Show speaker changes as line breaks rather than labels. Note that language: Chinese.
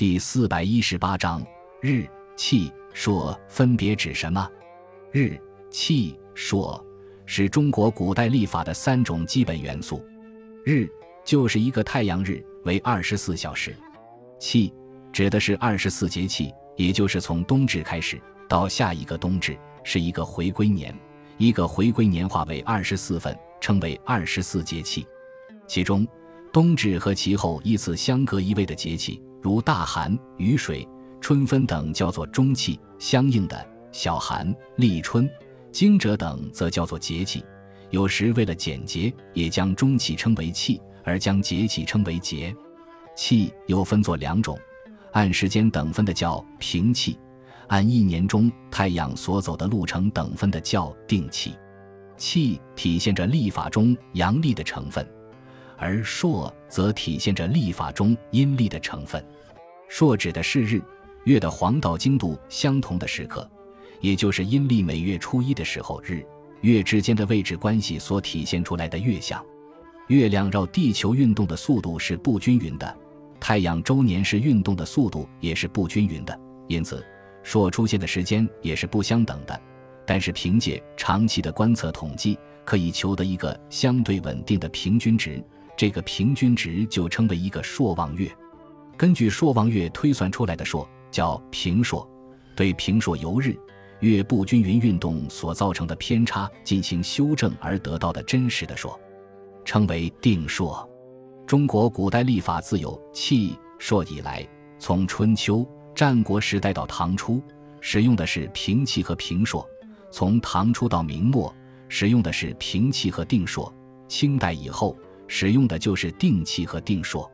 第四百一十八章日、气、朔分别指什么？日、气、朔是中国古代历法的三种基本元素。日就是一个太阳日，为二十四小时。气指的是二十四节气，也就是从冬至开始到下一个冬至，是一个回归年。一个回归年化为二十四份，称为二十四节气。其中，冬至和其后依次相隔一位的节气。如大寒、雨水、春分等叫做中气，相应的小寒、立春、惊蛰等则叫做节气。有时为了简洁，也将中气称为气，而将节气称为节。气又分作两种，按时间等分的叫平气，按一年中太阳所走的路程等分的叫定气。气体现着历法中阳历的成分。而朔则体现着历法中阴历的成分，朔指的是日月的黄道经度相同的时刻，也就是阴历每月初一的时候，日月之间的位置关系所体现出来的月相。月亮绕地球运动的速度是不均匀的，太阳周年时运动的速度也是不均匀的，因此朔出现的时间也是不相等的。但是凭借长期的观测统计，可以求得一个相对稳定的平均值。这个平均值就称为一个朔望月，根据朔望月推算出来的朔叫平朔，对平朔由日月不均匀运动所造成的偏差进行修正而得到的真实的朔，称为定朔。中国古代历法自有气朔以来，从春秋战国时代到唐初，使用的是平气和平朔；从唐初到明末，使用的是平气和定朔；清代以后。使用的就是定气和定数。